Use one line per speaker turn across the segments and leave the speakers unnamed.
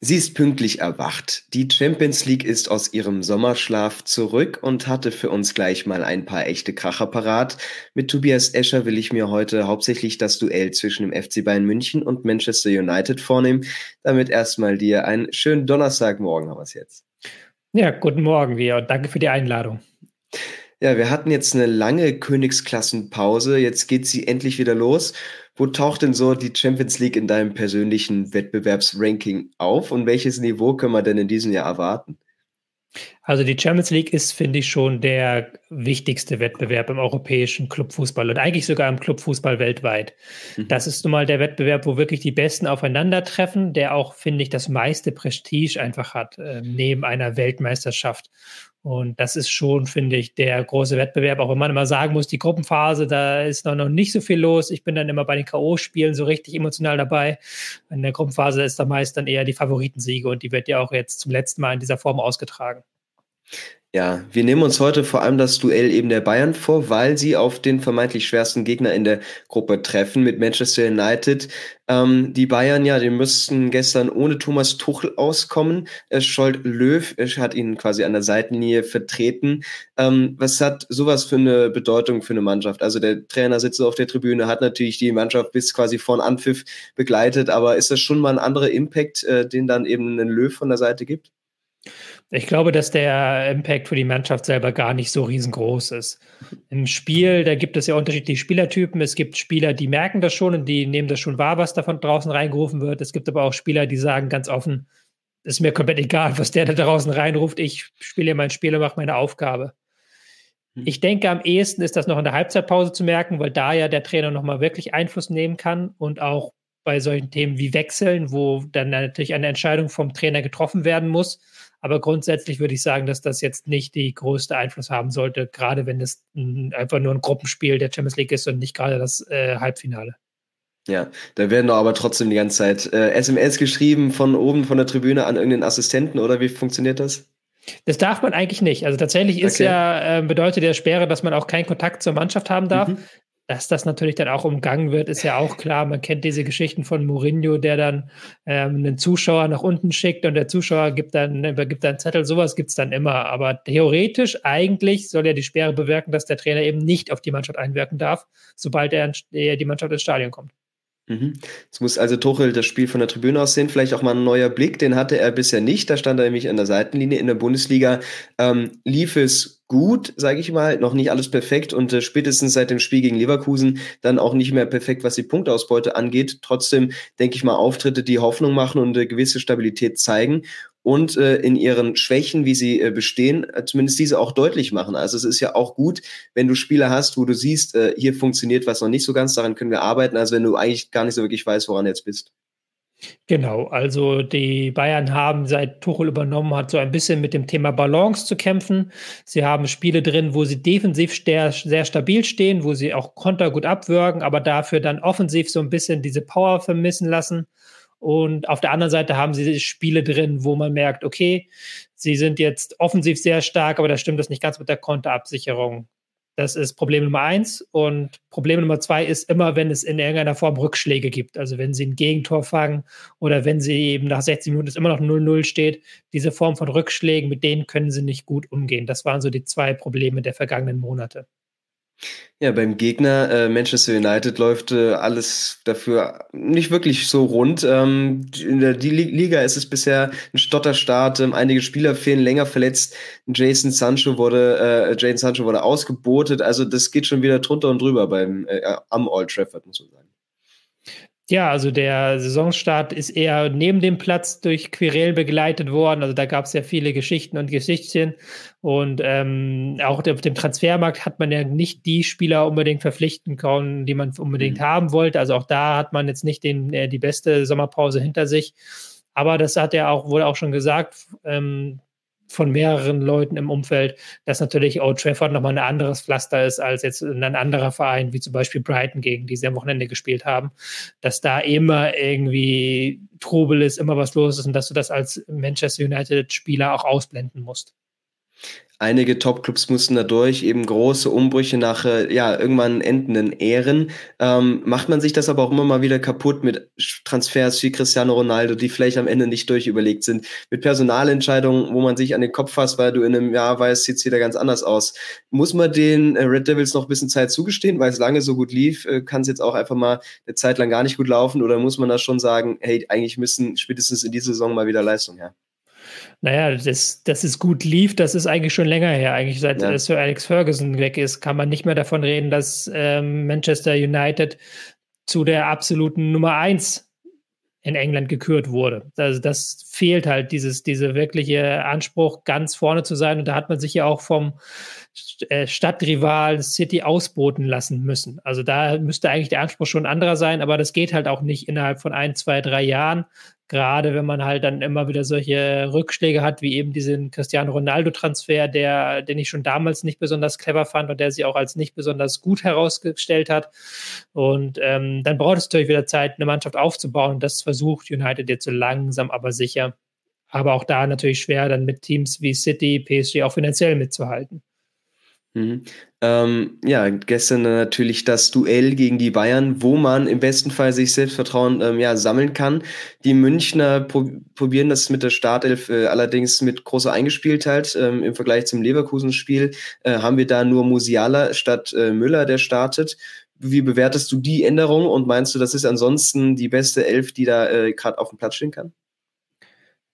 Sie ist pünktlich erwacht. Die Champions League ist aus ihrem Sommerschlaf zurück und hatte für uns gleich mal ein paar echte Kracher parat. Mit Tobias Escher will ich mir heute hauptsächlich das Duell zwischen dem FC Bayern München und Manchester United vornehmen. Damit erstmal dir einen schönen Donnerstagmorgen haben wir es jetzt.
Ja, guten Morgen wir und danke für die Einladung.
Ja, wir hatten jetzt eine lange Königsklassenpause. Jetzt geht sie endlich wieder los. Wo taucht denn so die Champions League in deinem persönlichen Wettbewerbsranking auf und welches Niveau können wir denn in diesem Jahr erwarten?
Also die Champions League ist, finde ich, schon der wichtigste Wettbewerb im europäischen Clubfußball und eigentlich sogar im Clubfußball weltweit. Mhm. Das ist nun mal der Wettbewerb, wo wirklich die Besten aufeinandertreffen, der auch, finde ich, das meiste Prestige einfach hat, äh, neben einer Weltmeisterschaft. Und das ist schon, finde ich, der große Wettbewerb, auch wenn man immer sagen muss, die Gruppenphase, da ist noch, noch nicht so viel los. Ich bin dann immer bei den K.O.-Spielen so richtig emotional dabei. In der Gruppenphase ist da meist dann eher die Favoritensiege und die wird ja auch jetzt zum letzten Mal in dieser Form ausgetragen.
Ja, wir nehmen uns heute vor allem das Duell eben der Bayern vor, weil sie auf den vermeintlich schwersten Gegner in der Gruppe treffen mit Manchester United. Ähm, die Bayern, ja, die müssten gestern ohne Thomas Tuchel auskommen. Äh, Scholt Löw hat ihn quasi an der Seitenlinie vertreten. Ähm, was hat sowas für eine Bedeutung für eine Mannschaft? Also der Trainer sitzt auf der Tribüne, hat natürlich die Mannschaft bis quasi vor Anpfiff begleitet, aber ist das schon mal ein anderer Impact, äh, den dann eben ein Löw von der Seite gibt?
Ich glaube, dass der Impact für die Mannschaft selber gar nicht so riesengroß ist. Im Spiel, da gibt es ja unterschiedliche Spielertypen. Es gibt Spieler, die merken das schon und die nehmen das schon wahr, was da von draußen reingerufen wird. Es gibt aber auch Spieler, die sagen ganz offen, ist mir komplett egal, was der da draußen reinruft. Ich spiele mein Spiel und mache meine Aufgabe. Hm. Ich denke, am ehesten ist das noch in der Halbzeitpause zu merken, weil da ja der Trainer nochmal wirklich Einfluss nehmen kann und auch bei solchen Themen wie Wechseln, wo dann natürlich eine Entscheidung vom Trainer getroffen werden muss aber grundsätzlich würde ich sagen, dass das jetzt nicht die größte Einfluss haben sollte, gerade wenn es einfach nur ein Gruppenspiel der Champions League ist und nicht gerade das äh, Halbfinale.
Ja, da werden doch aber trotzdem die ganze Zeit äh, SMS geschrieben von oben von der Tribüne an irgendeinen Assistenten oder wie funktioniert das?
Das darf man eigentlich nicht. Also tatsächlich ist okay. ja, äh, bedeutet der Sperre, dass man auch keinen Kontakt zur Mannschaft haben darf. Mhm. Dass das natürlich dann auch umgangen wird, ist ja auch klar. Man kennt diese Geschichten von Mourinho, der dann ähm, einen Zuschauer nach unten schickt und der Zuschauer gibt dann, übergibt dann einen Zettel. Sowas gibt es dann immer. Aber theoretisch eigentlich soll ja die Sperre bewirken, dass der Trainer eben nicht auf die Mannschaft einwirken darf, sobald er die Mannschaft ins Stadion kommt.
Mhm. Jetzt muss also Tuchel das Spiel von der Tribüne aus sehen. Vielleicht auch mal ein neuer Blick. Den hatte er bisher nicht. Da stand er nämlich an der Seitenlinie. In der Bundesliga ähm, lief es gut, sage ich mal. Noch nicht alles perfekt und äh, spätestens seit dem Spiel gegen Leverkusen dann auch nicht mehr perfekt, was die Punktausbeute angeht. Trotzdem denke ich mal Auftritte, die Hoffnung machen und eine gewisse Stabilität zeigen und äh, in ihren Schwächen, wie sie äh, bestehen, äh, zumindest diese auch deutlich machen. Also es ist ja auch gut, wenn du Spieler hast, wo du siehst, äh, hier funktioniert was noch nicht so ganz, daran können wir arbeiten, als wenn du eigentlich gar nicht so wirklich weißt, woran jetzt bist.
Genau, also die Bayern haben seit Tuchel übernommen hat, so ein bisschen mit dem Thema Balance zu kämpfen. Sie haben Spiele drin, wo sie defensiv sehr, sehr stabil stehen, wo sie auch Konter gut abwürgen, aber dafür dann offensiv so ein bisschen diese Power vermissen lassen. Und auf der anderen Seite haben sie Spiele drin, wo man merkt, okay, sie sind jetzt offensiv sehr stark, aber da stimmt das nicht ganz mit der Konterabsicherung. Das ist Problem Nummer eins. Und Problem Nummer zwei ist immer, wenn es in irgendeiner Form Rückschläge gibt. Also wenn sie ein Gegentor fangen oder wenn sie eben nach 60 Minuten immer noch 0-0 steht. Diese Form von Rückschlägen, mit denen können sie nicht gut umgehen. Das waren so die zwei Probleme der vergangenen Monate.
Ja, beim Gegner äh, Manchester United läuft äh, alles dafür nicht wirklich so rund. Ähm, in der Liga ist es bisher ein Stotterstart. Ähm, einige Spieler fehlen länger verletzt. Jason Sancho wurde, äh, Jason Sancho wurde ausgebotet. Also das geht schon wieder drunter und drüber beim äh, am Old Trafford muss man sagen.
Ja, also der Saisonstart ist eher neben dem Platz durch Querel begleitet worden. Also da gab es ja viele Geschichten und Geschichtchen. Und ähm, auch auf dem Transfermarkt hat man ja nicht die Spieler unbedingt verpflichten können, die man unbedingt mhm. haben wollte. Also auch da hat man jetzt nicht den, äh, die beste Sommerpause hinter sich. Aber das hat er auch wohl auch schon gesagt. Ähm, von mehreren Leuten im Umfeld, dass natürlich Old Trafford nochmal ein anderes Pflaster ist als jetzt ein anderer Verein, wie zum Beispiel Brighton, gegen die sie am Wochenende gespielt haben, dass da immer irgendwie Trubel ist, immer was los ist und dass du das als Manchester United-Spieler auch ausblenden musst.
Einige Top-Clubs mussten da durch, eben große Umbrüche nach äh, ja, irgendwann endenden Ehren. Ähm, macht man sich das aber auch immer mal wieder kaputt mit Transfers wie Cristiano Ronaldo, die vielleicht am Ende nicht durchüberlegt sind, mit Personalentscheidungen, wo man sich an den Kopf fasst, weil du in einem Jahr weißt, sieht es wieder ganz anders aus. Muss man den äh, Red Devils noch ein bisschen Zeit zugestehen, weil es lange so gut lief, äh, kann es jetzt auch einfach mal eine Zeit lang gar nicht gut laufen oder muss man da schon sagen, hey, eigentlich müssen spätestens in dieser Saison mal wieder Leistung her?
Naja, das, dass es gut lief, das ist eigentlich schon länger her. Eigentlich seit ja. Sir Alex Ferguson weg ist, kann man nicht mehr davon reden, dass ähm, Manchester United zu der absoluten Nummer eins in England gekürt wurde. Also das fehlt halt, dieses, diese wirkliche Anspruch, ganz vorne zu sein. Und da hat man sich ja auch vom äh, Stadtrival City ausboten lassen müssen. Also da müsste eigentlich der Anspruch schon anderer sein, aber das geht halt auch nicht innerhalb von ein, zwei, drei Jahren. Gerade wenn man halt dann immer wieder solche Rückschläge hat, wie eben diesen Cristiano Ronaldo-Transfer, der, den ich schon damals nicht besonders clever fand und der sich auch als nicht besonders gut herausgestellt hat. Und ähm, dann braucht es natürlich wieder Zeit, eine Mannschaft aufzubauen. Und das versucht United jetzt so langsam, aber sicher. Aber auch da natürlich schwer, dann mit Teams wie City, PSG auch finanziell mitzuhalten.
Mhm. Ähm, ja, gestern natürlich das Duell gegen die Bayern, wo man im besten Fall sich Selbstvertrauen ähm, ja, sammeln kann. Die Münchner pro probieren das mit der Startelf äh, allerdings mit großer Eingespieltheit. Ähm, Im Vergleich zum Leverkusen-Spiel äh, haben wir da nur Musiala statt äh, Müller, der startet. Wie bewertest du die Änderung und meinst du, das ist ansonsten die beste Elf, die da äh, gerade auf dem Platz stehen kann?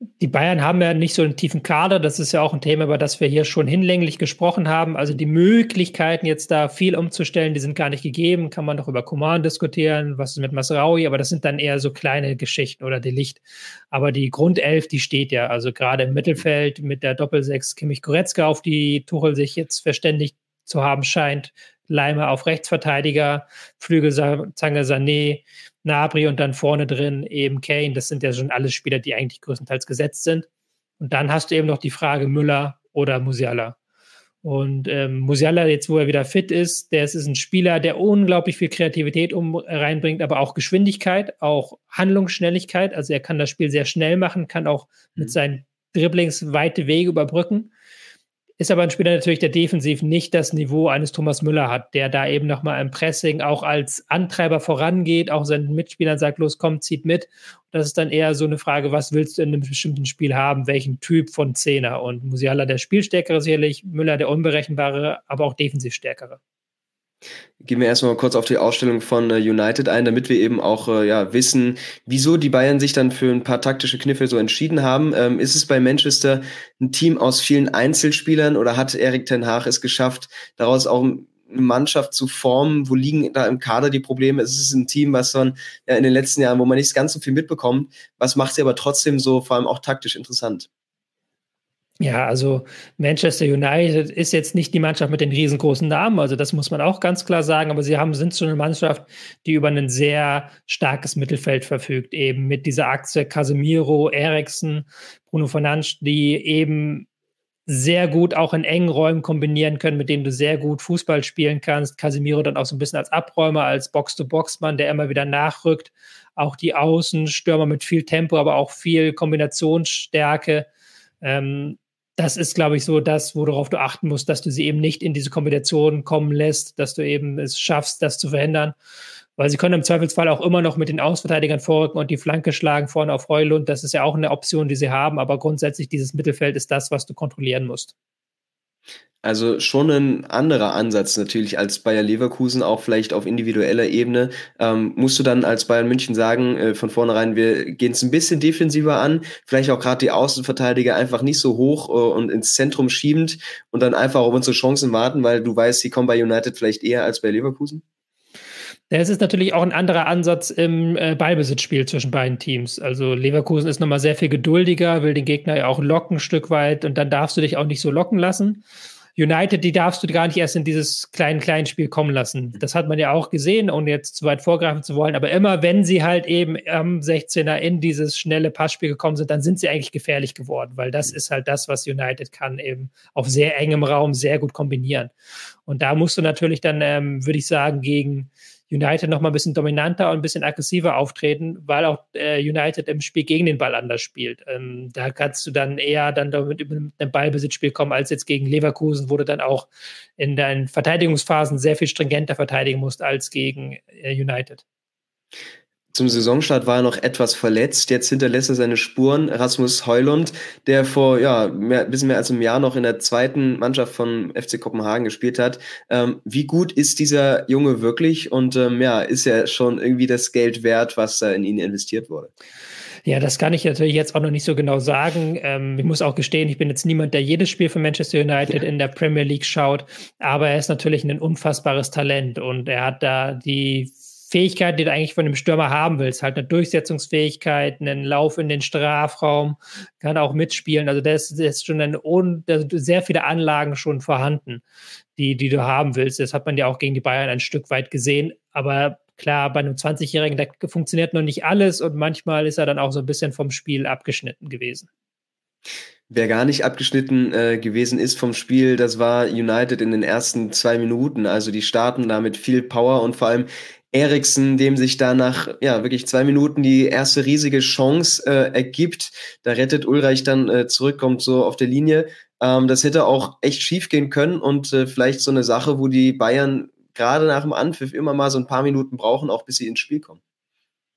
Die Bayern haben ja nicht so einen tiefen Kader. Das ist ja auch ein Thema, über das wir hier schon hinlänglich gesprochen haben. Also die Möglichkeiten, jetzt da viel umzustellen, die sind gar nicht gegeben. Kann man doch über Command diskutieren, was ist mit Masraui, aber das sind dann eher so kleine Geschichten oder Delicht. Aber die Grundelf, die steht ja. Also gerade im Mittelfeld mit der Doppelsechs Kimmich Goretzka, auf die Tuchel sich jetzt verständigt zu haben scheint. Leimer auf Rechtsverteidiger, Flügelzange Sané, Nabri und dann vorne drin eben Kane. Das sind ja schon alle Spieler, die eigentlich größtenteils gesetzt sind. Und dann hast du eben noch die Frage Müller oder Musiala. Und ähm, Musiala, jetzt wo er wieder fit ist, der ist, ist ein Spieler, der unglaublich viel Kreativität um, reinbringt, aber auch Geschwindigkeit, auch Handlungsschnelligkeit. Also er kann das Spiel sehr schnell machen, kann auch mit mhm. seinen Dribblings weite Wege überbrücken. Ist aber ein Spieler natürlich, der defensiv nicht das Niveau eines Thomas Müller hat, der da eben nochmal im Pressing auch als Antreiber vorangeht, auch seinen Mitspielern sagt, los, komm, zieht mit. das ist dann eher so eine Frage, was willst du in einem bestimmten Spiel haben, welchen Typ von Zehner? Und Musiala der Spielstärkere sicherlich, Müller der unberechenbare, aber auch defensiv stärkere.
Gehen wir erstmal kurz auf die Ausstellung von äh, United ein, damit wir eben auch äh, ja, wissen, wieso die Bayern sich dann für ein paar taktische Kniffe so entschieden haben. Ähm, ist es bei Manchester ein Team aus vielen Einzelspielern oder hat Erik Ten Haag es geschafft, daraus auch eine Mannschaft zu formen? Wo liegen da im Kader die Probleme? Es ist ein Team, was man ja, in den letzten Jahren, wo man nicht ganz so viel mitbekommt, was macht sie aber trotzdem so vor allem auch taktisch interessant?
Ja, also Manchester United ist jetzt nicht die Mannschaft mit den riesengroßen Namen, also das muss man auch ganz klar sagen, aber sie haben, sind so eine Mannschaft, die über ein sehr starkes Mittelfeld verfügt, eben mit dieser Achse Casemiro, Eriksen, Bruno Fernandes, die eben sehr gut auch in engen Räumen kombinieren können, mit denen du sehr gut Fußball spielen kannst. Casemiro dann auch so ein bisschen als Abräumer, als Box-to-Box-Mann, der immer wieder nachrückt. Auch die Außenstürmer mit viel Tempo, aber auch viel Kombinationsstärke. Ähm, das ist, glaube ich, so das, worauf du achten musst, dass du sie eben nicht in diese Kombination kommen lässt, dass du eben es schaffst, das zu verhindern. Weil sie können im Zweifelsfall auch immer noch mit den Ausverteidigern vorrücken und die Flanke schlagen vorne auf Heulund. Das ist ja auch eine Option, die sie haben. Aber grundsätzlich dieses Mittelfeld ist das, was du kontrollieren musst.
Also schon ein anderer Ansatz natürlich als Bayer Leverkusen, auch vielleicht auf individueller Ebene. Ähm, musst du dann als Bayern München sagen, äh, von vornherein, wir gehen es ein bisschen defensiver an, vielleicht auch gerade die Außenverteidiger einfach nicht so hoch äh, und ins Zentrum schiebend und dann einfach auf unsere Chancen warten, weil du weißt, sie kommen bei United vielleicht eher als bei Leverkusen?
Es ist natürlich auch ein anderer Ansatz im äh, Ballbesitzspiel zwischen beiden Teams. Also Leverkusen ist nochmal sehr viel geduldiger, will den Gegner ja auch locken ein Stück weit und dann darfst du dich auch nicht so locken lassen. United, die darfst du gar nicht erst in dieses kleinen, kleinen Spiel kommen lassen. Das hat man ja auch gesehen, ohne jetzt zu weit vorgreifen zu wollen. Aber immer, wenn sie halt eben am 16er in dieses schnelle Passspiel gekommen sind, dann sind sie eigentlich gefährlich geworden, weil das ist halt das, was United kann, eben auf sehr engem Raum sehr gut kombinieren. Und da musst du natürlich dann, ähm, würde ich sagen, gegen United noch mal ein bisschen dominanter und ein bisschen aggressiver auftreten, weil auch äh, United im Spiel gegen den Ball anders spielt. Ähm, da kannst du dann eher dann damit über ein Ballbesitzspiel kommen als jetzt gegen Leverkusen, wo du dann auch in deinen Verteidigungsphasen sehr viel stringenter verteidigen musst als gegen äh, United.
Zum Saisonstart war er noch etwas verletzt. Jetzt hinterlässt er seine Spuren. Rasmus Heulund, der vor ja mehr, bisschen mehr als einem Jahr noch in der zweiten Mannschaft von FC Kopenhagen gespielt hat. Ähm, wie gut ist dieser Junge wirklich? Und ähm, ja, ist er schon irgendwie das Geld wert, was da in ihn investiert wurde?
Ja, das kann ich natürlich jetzt auch noch nicht so genau sagen. Ähm, ich muss auch gestehen, ich bin jetzt niemand, der jedes Spiel von Manchester United in der Premier League schaut, aber er ist natürlich ein unfassbares Talent und er hat da die Fähigkeiten, die du eigentlich von einem Stürmer haben willst. Halt eine Durchsetzungsfähigkeit, einen Lauf in den Strafraum, kann auch mitspielen. Also das, das ist schon ein, sehr viele Anlagen schon vorhanden, die, die du haben willst. Das hat man ja auch gegen die Bayern ein Stück weit gesehen. Aber klar, bei einem 20-Jährigen, da funktioniert noch nicht alles und manchmal ist er dann auch so ein bisschen vom Spiel abgeschnitten gewesen.
Wer gar nicht abgeschnitten äh, gewesen ist vom Spiel, das war United in den ersten zwei Minuten. Also die starten da mit viel Power und vor allem Eriksen, dem sich da nach ja, wirklich zwei Minuten die erste riesige Chance äh, ergibt. Da rettet Ulreich dann äh, zurück, kommt so auf der Linie. Ähm, das hätte auch echt schief gehen können und äh, vielleicht so eine Sache, wo die Bayern gerade nach dem Anpfiff immer mal so ein paar Minuten brauchen, auch bis sie ins Spiel kommen.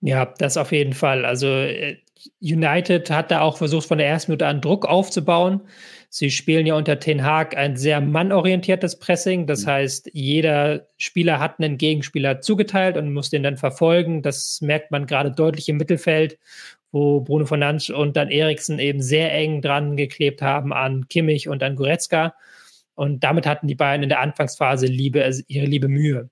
Ja, das auf jeden Fall. Also äh, United hat da auch versucht, von der ersten Minute an Druck aufzubauen. Sie spielen ja unter Ten Hag ein sehr mannorientiertes Pressing. Das mhm. heißt, jeder Spieler hat einen Gegenspieler zugeteilt und muss den dann verfolgen. Das merkt man gerade deutlich im Mittelfeld, wo Bruno Fernandes und dann Eriksen eben sehr eng dran geklebt haben an Kimmich und an Goretzka. Und damit hatten die beiden in der Anfangsphase Liebe, also ihre liebe Mühe.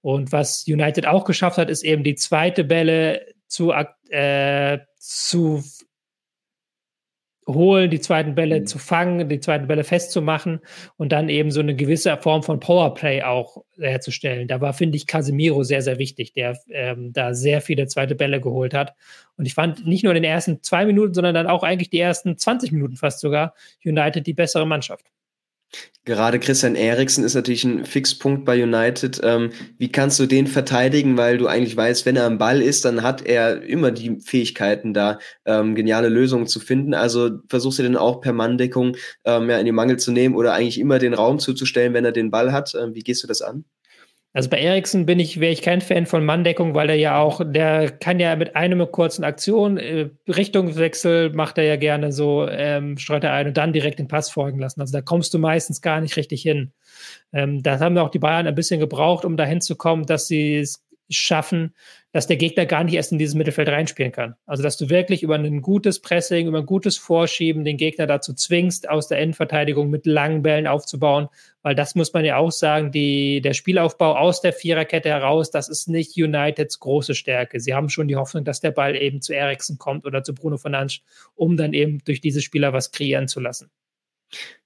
Und was United auch geschafft hat, ist eben die zweite Bälle zu, äh, zu holen, die zweiten Bälle mhm. zu fangen, die zweiten Bälle festzumachen und dann eben so eine gewisse Form von Powerplay auch herzustellen. Da war, finde ich, Casemiro sehr, sehr wichtig, der ähm, da sehr viele zweite Bälle geholt hat. Und ich fand nicht nur in den ersten zwei Minuten, sondern dann auch eigentlich die ersten 20 Minuten fast sogar United die bessere Mannschaft.
Gerade Christian Eriksen ist natürlich ein Fixpunkt bei United. Ähm, wie kannst du den verteidigen, weil du eigentlich weißt, wenn er am Ball ist, dann hat er immer die Fähigkeiten, da ähm, geniale Lösungen zu finden. Also versuchst du den auch per Manndeckung ähm, ja, in den Mangel zu nehmen oder eigentlich immer den Raum zuzustellen, wenn er den Ball hat. Ähm, wie gehst du das an?
Also bei Eriksen bin ich, wäre ich kein Fan von Manndeckung, weil er ja auch, der kann ja mit einer kurzen Aktion, äh, Richtungswechsel macht er ja gerne so, ähm, streut er ein und dann direkt den Pass folgen lassen. Also da kommst du meistens gar nicht richtig hin. Ähm, da haben auch die Bayern ein bisschen gebraucht, um dahin zu kommen, dass sie es schaffen, dass der Gegner gar nicht erst in dieses Mittelfeld reinspielen kann. Also, dass du wirklich über ein gutes Pressing, über ein gutes Vorschieben den Gegner dazu zwingst, aus der Endverteidigung mit langen Bällen aufzubauen, weil das muss man ja auch sagen, die, der Spielaufbau aus der Viererkette heraus, das ist nicht Uniteds große Stärke. Sie haben schon die Hoffnung, dass der Ball eben zu Eriksen kommt oder zu Bruno Fernandes, um dann eben durch diese Spieler was kreieren zu lassen.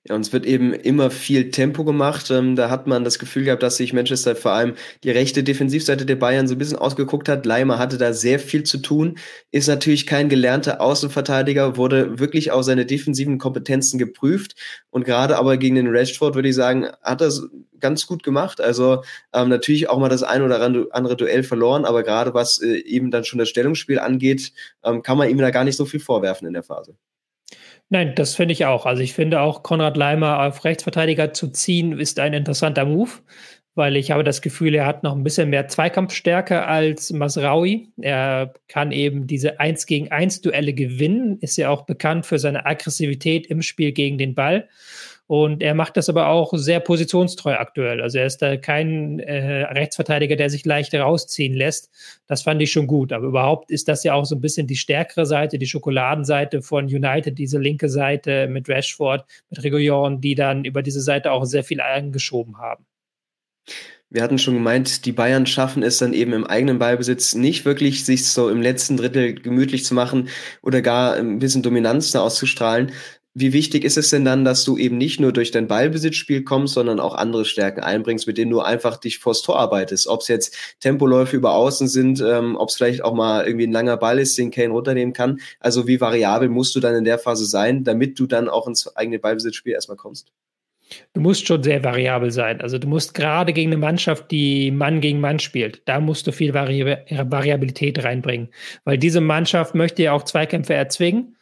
Ja, und es wird eben immer viel Tempo gemacht. Ähm, da hat man das Gefühl gehabt, dass sich Manchester vor allem die rechte Defensivseite der Bayern so ein bisschen ausgeguckt hat. Leimer hatte da sehr viel zu tun, ist natürlich kein gelernter Außenverteidiger, wurde wirklich auf seine defensiven Kompetenzen geprüft. Und gerade aber gegen den Rashford würde ich sagen, hat er ganz gut gemacht. Also ähm, natürlich auch mal das ein oder andere Duell verloren, aber gerade was äh, eben dann schon das Stellungsspiel angeht, ähm, kann man ihm da gar nicht so viel vorwerfen in der Phase.
Nein, das finde ich auch. Also ich finde auch, Konrad Leimer auf Rechtsverteidiger zu ziehen, ist ein interessanter Move, weil ich habe das Gefühl, er hat noch ein bisschen mehr Zweikampfstärke als Masraui. Er kann eben diese 1 gegen 1 Duelle gewinnen, ist ja auch bekannt für seine Aggressivität im Spiel gegen den Ball. Und er macht das aber auch sehr positionstreu aktuell. Also er ist da kein äh, Rechtsverteidiger, der sich leicht rausziehen lässt. Das fand ich schon gut. Aber überhaupt ist das ja auch so ein bisschen die stärkere Seite, die Schokoladenseite von United, diese linke Seite mit Rashford, mit Reguillon, die dann über diese Seite auch sehr viel angeschoben haben.
Wir hatten schon gemeint, die Bayern schaffen es dann eben im eigenen Ballbesitz nicht wirklich, sich so im letzten Drittel gemütlich zu machen oder gar ein bisschen Dominanz da auszustrahlen, wie wichtig ist es denn dann, dass du eben nicht nur durch dein Ballbesitzspiel kommst, sondern auch andere Stärken einbringst, mit denen du einfach dich vors Tor arbeitest? Ob es jetzt Tempoläufe über Außen sind, ähm, ob es vielleicht auch mal irgendwie ein langer Ball ist, den Kane runternehmen kann. Also wie variabel musst du dann in der Phase sein, damit du dann auch ins eigene Ballbesitzspiel erstmal kommst?
Du musst schon sehr variabel sein. Also du musst gerade gegen eine Mannschaft, die Mann gegen Mann spielt, da musst du viel Vari Variabilität reinbringen. Weil diese Mannschaft möchte ja auch Zweikämpfe erzwingen.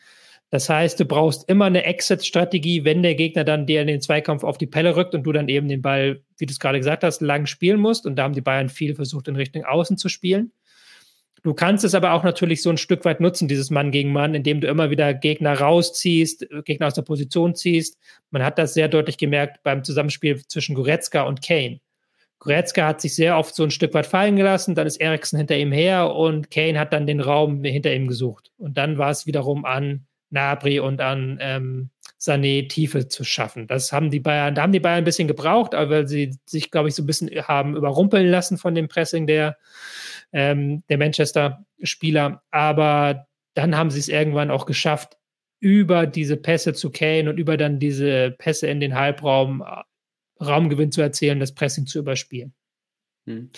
Das heißt, du brauchst immer eine Exit-Strategie, wenn der Gegner dann dir in den Zweikampf auf die Pelle rückt und du dann eben den Ball, wie du es gerade gesagt hast, lang spielen musst. Und da haben die Bayern viel versucht, in Richtung Außen zu spielen. Du kannst es aber auch natürlich so ein Stück weit nutzen, dieses Mann gegen Mann, indem du immer wieder Gegner rausziehst, Gegner aus der Position ziehst. Man hat das sehr deutlich gemerkt beim Zusammenspiel zwischen Goretzka und Kane. Goretzka hat sich sehr oft so ein Stück weit fallen gelassen, dann ist Eriksen hinter ihm her und Kane hat dann den Raum hinter ihm gesucht. Und dann war es wiederum an Nabri und an ähm, Sané Tiefe zu schaffen. Das haben die Bayern, da haben die Bayern ein bisschen gebraucht, weil sie sich, glaube ich, so ein bisschen haben überrumpeln lassen von dem Pressing der, ähm, der Manchester-Spieler. Aber dann haben sie es irgendwann auch geschafft, über diese Pässe zu Kane und über dann diese Pässe in den Halbraum äh, Raumgewinn zu erzielen, das Pressing zu überspielen.
Hm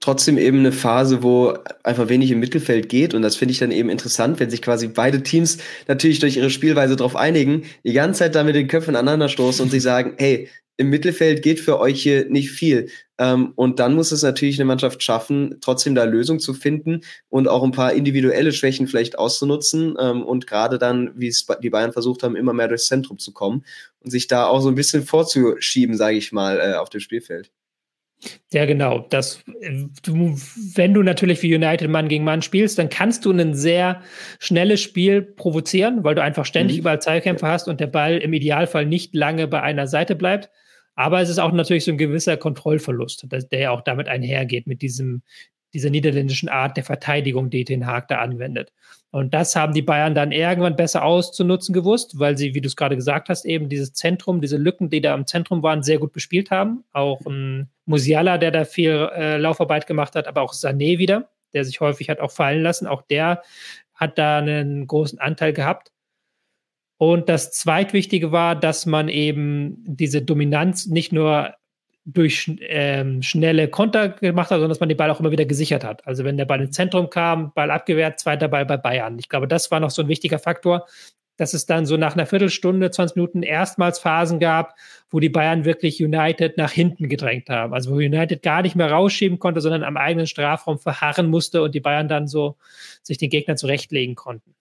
trotzdem eben eine Phase, wo einfach wenig im Mittelfeld geht. Und das finde ich dann eben interessant, wenn sich quasi beide Teams natürlich durch ihre Spielweise darauf einigen, die ganze Zeit da mit den Köpfen aneinander stoßen und sie sagen, hey, im Mittelfeld geht für euch hier nicht viel. Ähm, und dann muss es natürlich eine Mannschaft schaffen, trotzdem da Lösungen zu finden und auch ein paar individuelle Schwächen vielleicht auszunutzen ähm, und gerade dann, wie es die Bayern versucht haben, immer mehr durchs Zentrum zu kommen und sich da auch so ein bisschen vorzuschieben, sage ich mal, äh, auf dem Spielfeld.
Ja, genau. Das, du, wenn du natürlich wie United Mann gegen Mann spielst, dann kannst du ein sehr schnelles Spiel provozieren, weil du einfach ständig mhm. überall Zeitkämpfe hast und der Ball im Idealfall nicht lange bei einer Seite bleibt. Aber es ist auch natürlich so ein gewisser Kontrollverlust, der ja auch damit einhergeht, mit diesem, dieser niederländischen Art der Verteidigung, die den Haag da anwendet. Und das haben die Bayern dann irgendwann besser auszunutzen gewusst, weil sie, wie du es gerade gesagt hast, eben dieses Zentrum, diese Lücken, die da im Zentrum waren, sehr gut bespielt haben. Auch ein Musiala, der da viel äh, Laufarbeit gemacht hat, aber auch Sané wieder, der sich häufig hat auch fallen lassen. Auch der hat da einen großen Anteil gehabt. Und das zweitwichtige war, dass man eben diese Dominanz nicht nur durch ähm, schnelle Konter gemacht hat, sondern dass man den Ball auch immer wieder gesichert hat. Also wenn der Ball ins Zentrum kam, Ball abgewehrt, zweiter Ball bei Bayern. Ich glaube, das war noch so ein wichtiger Faktor, dass es dann so nach einer Viertelstunde, 20 Minuten erstmals Phasen gab, wo die Bayern wirklich United nach hinten gedrängt haben. Also wo United gar nicht mehr rausschieben konnte, sondern am eigenen Strafraum verharren musste und die Bayern dann so sich den Gegner zurechtlegen konnten.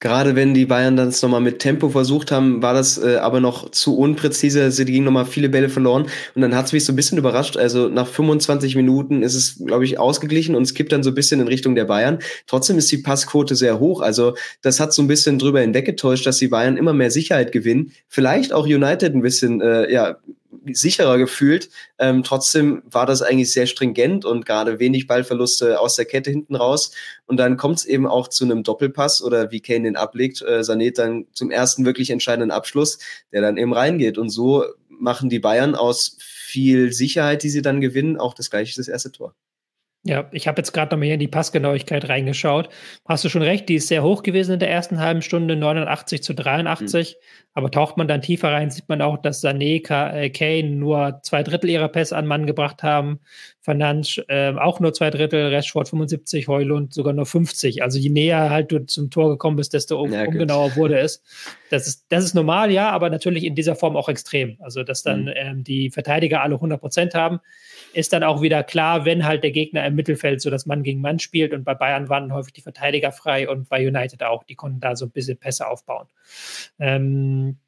Gerade wenn die Bayern dann es nochmal mit Tempo versucht haben, war das äh, aber noch zu unpräzise. Sie gingen nochmal viele Bälle verloren. Und dann hat es mich so ein bisschen überrascht. Also nach 25 Minuten ist es, glaube ich, ausgeglichen und es kippt dann so ein bisschen in Richtung der Bayern. Trotzdem ist die Passquote sehr hoch. Also das hat so ein bisschen drüber hinweggetäuscht, dass die Bayern immer mehr Sicherheit gewinnen. Vielleicht auch United ein bisschen äh, ja, sicherer gefühlt. Ähm, trotzdem war das eigentlich sehr stringent und gerade wenig Ballverluste aus der Kette hinten raus. Und dann kommt es eben auch zu einem Doppelpass oder wie Kane den ablegt, äh, Sanet dann zum ersten wirklich entscheidenden Abschluss, der dann eben reingeht. Und so machen die Bayern aus viel Sicherheit, die sie dann gewinnen, auch das gleiche das erste Tor.
Ja, ich habe jetzt gerade noch mal hier in die Passgenauigkeit reingeschaut. Hast du schon recht, die ist sehr hoch gewesen in der ersten halben Stunde, 89 zu 83. Mhm. Aber taucht man dann tiefer rein, sieht man auch, dass Sané, äh, Kane nur zwei Drittel ihrer Pässe an Mann gebracht haben. Fernandes äh, auch nur zwei Drittel, Rashford 75, Heulund sogar nur 50. Also je näher halt du zum Tor gekommen bist, desto ja, ungenauer wurde es. Das ist, das ist normal, ja, aber natürlich in dieser Form auch extrem. Also dass dann mhm. ähm, die Verteidiger alle 100 Prozent haben ist dann auch wieder klar, wenn halt der Gegner im Mittelfeld so das Mann gegen Mann spielt und bei Bayern waren häufig die Verteidiger frei und bei United auch, die konnten da so ein bisschen Pässe aufbauen. Ähm,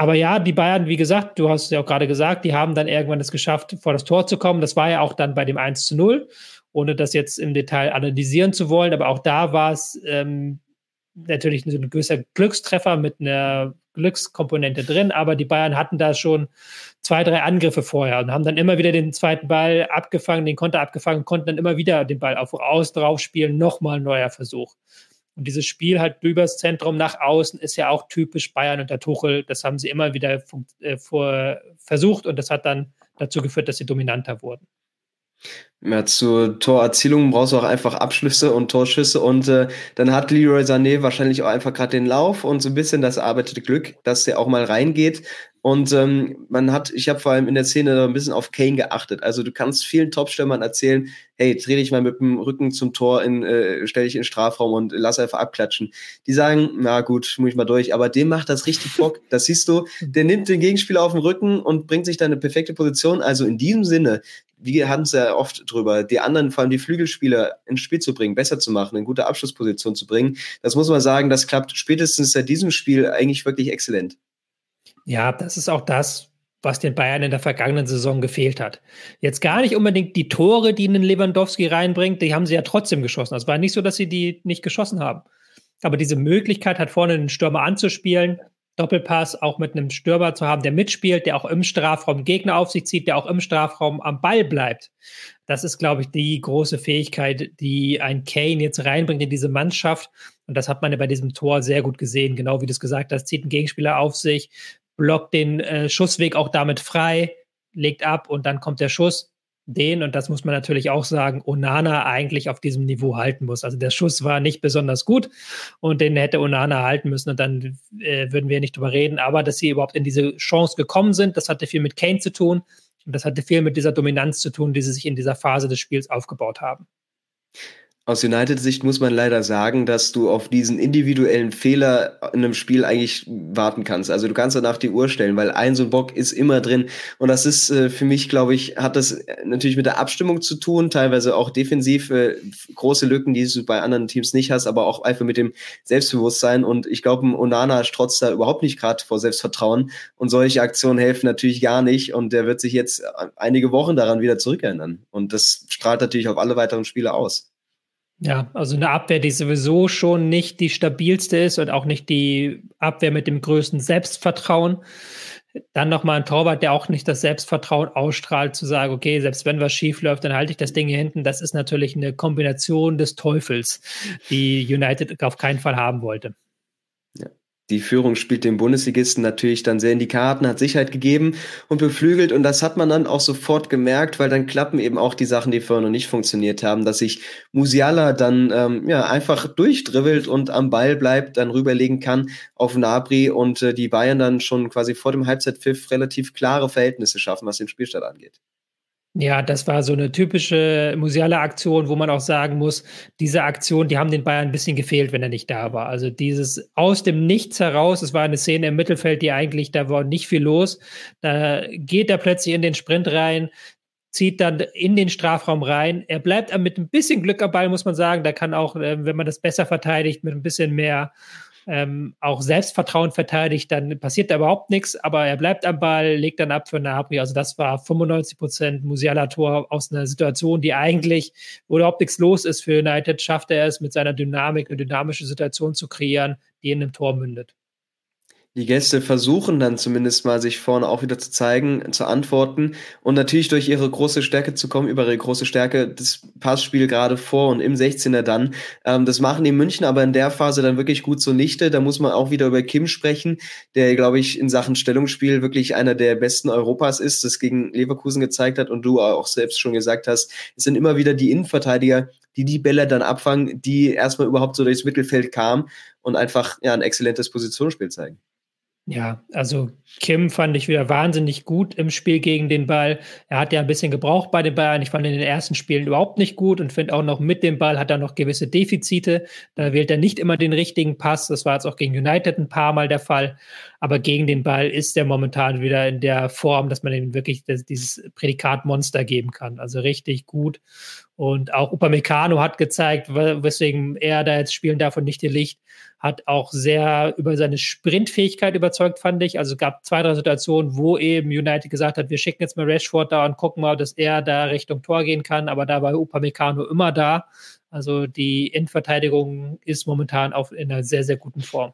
aber ja, die Bayern, wie gesagt, du hast es ja auch gerade gesagt, die haben dann irgendwann es geschafft, vor das Tor zu kommen. Das war ja auch dann bei dem 1 zu 0, ohne das jetzt im Detail analysieren zu wollen. Aber auch da war es ähm, natürlich ein gewisser Glückstreffer mit einer Glückskomponente drin, aber die Bayern hatten da schon zwei, drei Angriffe vorher und haben dann immer wieder den zweiten Ball abgefangen, den Konter abgefangen, konnten dann immer wieder den Ball auf aus drauf spielen, nochmal ein neuer Versuch. Und dieses Spiel halt übers Zentrum nach außen ist ja auch typisch Bayern und der Tuchel. Das haben sie immer wieder äh, vor, versucht und das hat dann dazu geführt, dass sie dominanter wurden.
Ja, zur Torerzielung brauchst du auch einfach Abschlüsse und Torschüsse und äh, dann hat Leroy Sané wahrscheinlich auch einfach gerade den Lauf und so ein bisschen das erarbeitete Glück, dass der auch mal reingeht. Und ähm, man hat, ich habe vor allem in der Szene ein bisschen auf Kane geachtet. Also du kannst vielen Topstürmern erzählen, hey, dreh dich mal mit dem Rücken zum Tor, in, äh, stell dich in den Strafraum und lass einfach abklatschen. Die sagen, na gut, muss ich mal durch. Aber dem macht das richtig Bock. Das siehst du, der nimmt den Gegenspieler auf den Rücken und bringt sich dann eine perfekte Position. Also in diesem Sinne, wir hatten es ja oft drüber, die anderen, vor allem die Flügelspieler ins Spiel zu bringen, besser zu machen, in gute Abschlussposition zu bringen. Das muss man sagen, das klappt spätestens seit diesem Spiel eigentlich wirklich exzellent.
Ja, das ist auch das, was den Bayern in der vergangenen Saison gefehlt hat. Jetzt gar nicht unbedingt die Tore, die einen Lewandowski reinbringt, die haben sie ja trotzdem geschossen. Also es war nicht so, dass sie die nicht geschossen haben. Aber diese Möglichkeit hat vorne einen Stürmer anzuspielen, Doppelpass auch mit einem Stürmer zu haben, der mitspielt, der auch im Strafraum Gegner auf sich zieht, der auch im Strafraum am Ball bleibt. Das ist, glaube ich, die große Fähigkeit, die ein Kane jetzt reinbringt in diese Mannschaft. Und das hat man ja bei diesem Tor sehr gut gesehen. Genau wie du es gesagt hast, zieht ein Gegenspieler auf sich, blockt den äh, Schussweg auch damit frei, legt ab und dann kommt der Schuss. Den, und das muss man natürlich auch sagen, Onana eigentlich auf diesem Niveau halten muss. Also der Schuss war nicht besonders gut und den hätte Onana halten müssen und dann äh, würden wir nicht drüber reden. Aber dass sie überhaupt in diese Chance gekommen sind, das hatte viel mit Kane zu tun und das hatte viel mit dieser Dominanz zu tun, die sie sich in dieser Phase des Spiels aufgebaut haben.
Aus United-Sicht muss man leider sagen, dass du auf diesen individuellen Fehler in einem Spiel eigentlich warten kannst. Also du kannst danach die Uhr stellen, weil ein so ein Bock ist immer drin. Und das ist äh, für mich, glaube ich, hat das natürlich mit der Abstimmung zu tun, teilweise auch defensiv äh, große Lücken, die du bei anderen Teams nicht hast, aber auch einfach mit dem Selbstbewusstsein. Und ich glaube, Onana strotzt da überhaupt nicht gerade vor Selbstvertrauen. Und solche Aktionen helfen natürlich gar nicht. Und der wird sich jetzt einige Wochen daran wieder zurückerinnern. Und das strahlt natürlich auf alle weiteren Spiele aus.
Ja, also eine Abwehr, die sowieso schon nicht die stabilste ist und auch nicht die Abwehr mit dem größten Selbstvertrauen. Dann nochmal ein Torwart, der auch nicht das Selbstvertrauen ausstrahlt, zu sagen, okay, selbst wenn was schief läuft, dann halte ich das Ding hier hinten. Das ist natürlich eine Kombination des Teufels, die United auf keinen Fall haben wollte.
Die Führung spielt dem Bundesligisten natürlich dann sehr in die Karten, hat Sicherheit gegeben und beflügelt. Und das hat man dann auch sofort gemerkt, weil dann klappen eben auch die Sachen, die vorher noch nicht funktioniert haben, dass sich Musiala dann ähm, ja einfach durchdribbelt und am Ball bleibt, dann rüberlegen kann auf Nabri und äh, die Bayern dann schon quasi vor dem Halbzeitpfiff relativ klare Verhältnisse schaffen, was den Spielstand angeht.
Ja, das war so eine typische museale Aktion, wo man auch sagen muss, diese Aktion, die haben den Bayern ein bisschen gefehlt, wenn er nicht da war. Also dieses aus dem Nichts heraus, es war eine Szene im Mittelfeld, die eigentlich, da war nicht viel los. Da geht er plötzlich in den Sprint rein, zieht dann in den Strafraum rein. Er bleibt mit ein bisschen Glück am Ball, muss man sagen. Da kann auch, äh, wenn man das besser verteidigt, mit ein bisschen mehr ähm, auch Selbstvertrauen verteidigt, dann passiert da überhaupt nichts, aber er bleibt am Ball, legt dann ab für Napri. Also das war 95 Prozent Musiala-Tor aus einer Situation, die eigentlich, wo überhaupt nichts los ist für United, schafft er es mit seiner Dynamik eine dynamische Situation zu kreieren, die in einem Tor mündet
die Gäste versuchen dann zumindest mal, sich vorne auch wieder zu zeigen, zu antworten und natürlich durch ihre große Stärke zu kommen, über ihre große Stärke, das Passspiel gerade vor und im 16er dann. Ähm, das machen die München aber in der Phase dann wirklich gut zunichte. Da muss man auch wieder über Kim sprechen, der, glaube ich, in Sachen Stellungsspiel wirklich einer der besten Europas ist, das gegen Leverkusen gezeigt hat und du auch selbst schon gesagt hast, es sind immer wieder die Innenverteidiger, die die Bälle dann abfangen, die erstmal überhaupt so durchs Mittelfeld kamen und einfach ja ein exzellentes Positionsspiel zeigen.
Ja, also Kim fand ich wieder wahnsinnig gut im Spiel gegen den Ball. Er hat ja ein bisschen gebraucht bei den Bayern. Ich fand in den ersten Spielen überhaupt nicht gut und finde auch noch mit dem Ball hat er noch gewisse Defizite. Da wählt er nicht immer den richtigen Pass. Das war jetzt auch gegen United ein paar Mal der Fall. Aber gegen den Ball ist er momentan wieder in der Form, dass man ihm wirklich das, dieses Prädikat Monster geben kann. Also richtig gut. Und auch Upamecano hat gezeigt, weswegen er da jetzt spielen darf und nicht ihr Licht, hat auch sehr über seine Sprintfähigkeit überzeugt, fand ich. Also gab zwei, drei Situationen, wo eben United gesagt hat, wir schicken jetzt mal Rashford da und gucken mal, dass er da Richtung Tor gehen kann, aber da war Upamecano immer da. Also die Endverteidigung ist momentan auf, in einer sehr, sehr guten Form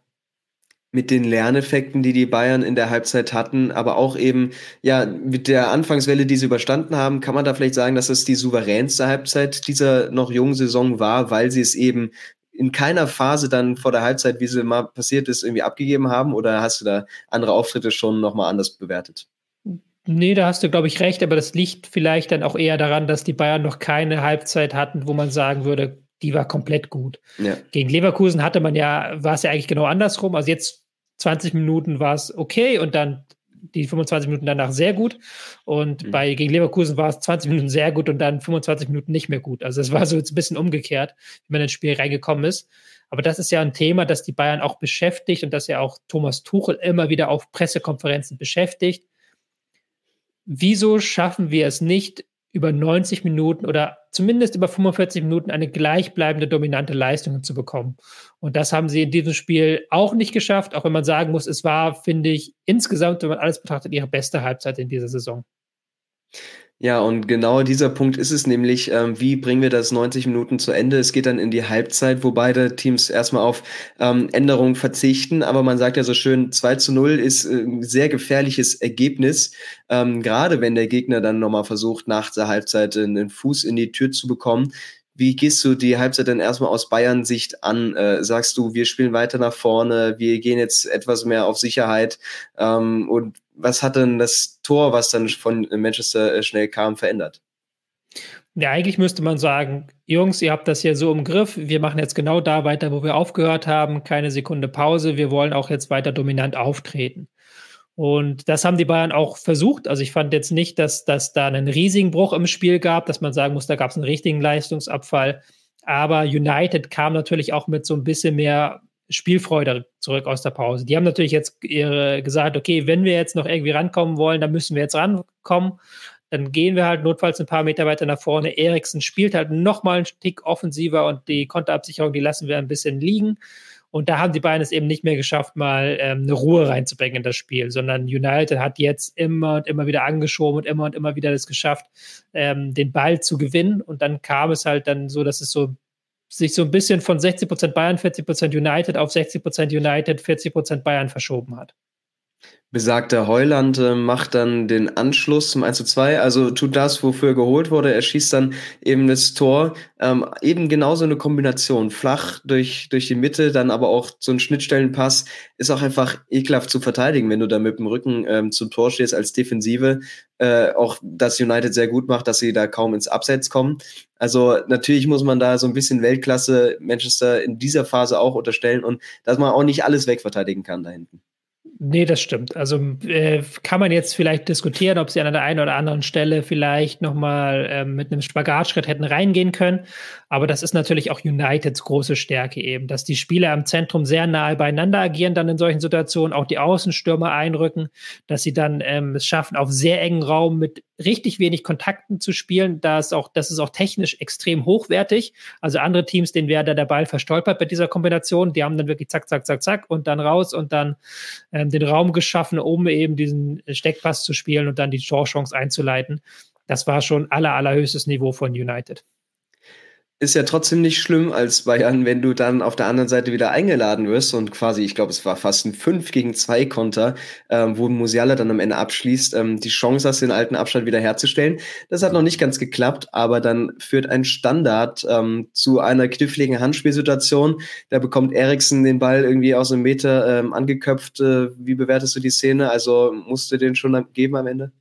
mit den Lerneffekten, die die Bayern in der Halbzeit hatten, aber auch eben ja mit der Anfangswelle, die sie überstanden haben, kann man da vielleicht sagen, dass es die souveränste Halbzeit dieser noch jungen Saison war, weil sie es eben in keiner Phase dann vor der Halbzeit, wie sie mal passiert ist, irgendwie abgegeben haben? Oder hast du da andere Auftritte schon nochmal anders bewertet?
Nee, da hast du, glaube ich, recht, aber das liegt vielleicht dann auch eher daran, dass die Bayern noch keine Halbzeit hatten, wo man sagen würde, die war komplett gut. Ja. Gegen Leverkusen hatte man ja, war es ja eigentlich genau andersrum. Also jetzt 20 Minuten war es okay und dann die 25 Minuten danach sehr gut. Und mhm. bei gegen Leverkusen war es 20 Minuten sehr gut und dann 25 Minuten nicht mehr gut. Also es war so jetzt ein bisschen umgekehrt, wie man ins Spiel reingekommen ist. Aber das ist ja ein Thema, das die Bayern auch beschäftigt und das ja auch Thomas Tuchel immer wieder auf Pressekonferenzen beschäftigt. Wieso schaffen wir es nicht, über 90 Minuten oder zumindest über 45 Minuten eine gleichbleibende dominante Leistung zu bekommen. Und das haben sie in diesem Spiel auch nicht geschafft, auch wenn man sagen muss, es war, finde ich, insgesamt, wenn man alles betrachtet, ihre beste Halbzeit in dieser Saison.
Ja, und genau dieser Punkt ist es nämlich, ähm, wie bringen wir das 90 Minuten zu Ende? Es geht dann in die Halbzeit, wo beide Teams erstmal auf ähm, Änderungen verzichten. Aber man sagt ja so schön, 2 zu 0 ist äh, ein sehr gefährliches Ergebnis, ähm, gerade wenn der Gegner dann nochmal versucht, nach der Halbzeit einen Fuß in die Tür zu bekommen. Wie gehst du die Halbzeit denn erstmal aus Bayern-Sicht an? Äh, sagst du, wir spielen weiter nach vorne, wir gehen jetzt etwas mehr auf Sicherheit ähm, und was hat denn das Tor, was dann von Manchester äh, schnell kam, verändert?
Ja, eigentlich müsste man sagen, Jungs, ihr habt das hier so im Griff. Wir machen jetzt genau da weiter, wo wir aufgehört haben. Keine Sekunde Pause. Wir wollen auch jetzt weiter dominant auftreten. Und das haben die Bayern auch versucht. Also ich fand jetzt nicht, dass, dass da einen riesigen Bruch im Spiel gab, dass man sagen muss, da gab es einen richtigen Leistungsabfall. Aber United kam natürlich auch mit so ein bisschen mehr Spielfreude zurück aus der Pause. Die haben natürlich jetzt ihre gesagt, okay, wenn wir jetzt noch irgendwie rankommen wollen, dann müssen wir jetzt rankommen. Dann gehen wir halt notfalls ein paar Meter weiter nach vorne. Eriksen spielt halt nochmal einen Tick offensiver und die Konterabsicherung, die lassen wir ein bisschen liegen. Und da haben die Bayern es eben nicht mehr geschafft, mal ähm, eine Ruhe reinzubringen in das Spiel, sondern United hat jetzt immer und immer wieder angeschoben und immer und immer wieder das geschafft, ähm, den Ball zu gewinnen. Und dann kam es halt dann so, dass es so sich so ein bisschen von 60% Bayern, 40% United auf 60% United, 40% Bayern verschoben hat.
Besagter Heuland äh, macht dann den Anschluss zum 1 zu 2, also tut das, wofür er geholt wurde. Er schießt dann eben das Tor. Ähm, eben genauso eine Kombination. Flach durch, durch die Mitte, dann aber auch so ein Schnittstellenpass ist auch einfach ekelhaft zu verteidigen, wenn du da mit dem Rücken ähm, zum Tor stehst als Defensive. Äh, auch das United sehr gut macht, dass sie da kaum ins Abseits kommen. Also natürlich muss man da so ein bisschen Weltklasse Manchester in dieser Phase auch unterstellen und dass man auch nicht alles wegverteidigen kann da hinten.
Nee, das stimmt. Also äh, kann man jetzt vielleicht diskutieren, ob sie an der einen oder anderen Stelle vielleicht nochmal äh, mit einem Spagatschritt hätten reingehen können. Aber das ist natürlich auch Uniteds große Stärke eben, dass die Spieler im Zentrum sehr nahe beieinander agieren dann in solchen Situationen, auch die Außenstürmer einrücken, dass sie dann ähm, es schaffen, auf sehr engen Raum mit richtig wenig Kontakten zu spielen. Da ist auch, das ist auch technisch extrem hochwertig. Also andere Teams, denen wäre da der Ball verstolpert bei dieser Kombination, die haben dann wirklich zack, zack, zack, zack und dann raus und dann ähm, den Raum geschaffen, um eben diesen Steckpass zu spielen und dann die Torchance einzuleiten. Das war schon aller, allerhöchstes Niveau von United
ist ja trotzdem nicht schlimm als Bayern, wenn du dann auf der anderen Seite wieder eingeladen wirst und quasi, ich glaube, es war fast ein 5 gegen 2 Konter, ähm, wo Musiala dann am Ende abschließt, ähm, die Chance hast, den alten Abstand wieder herzustellen. Das hat noch nicht ganz geklappt, aber dann führt ein Standard ähm, zu einer kniffligen Handspielsituation. Da bekommt Eriksen den Ball irgendwie aus einem Meter ähm, angeköpft. Äh, wie bewertest du die Szene? Also musst du den schon geben am Ende?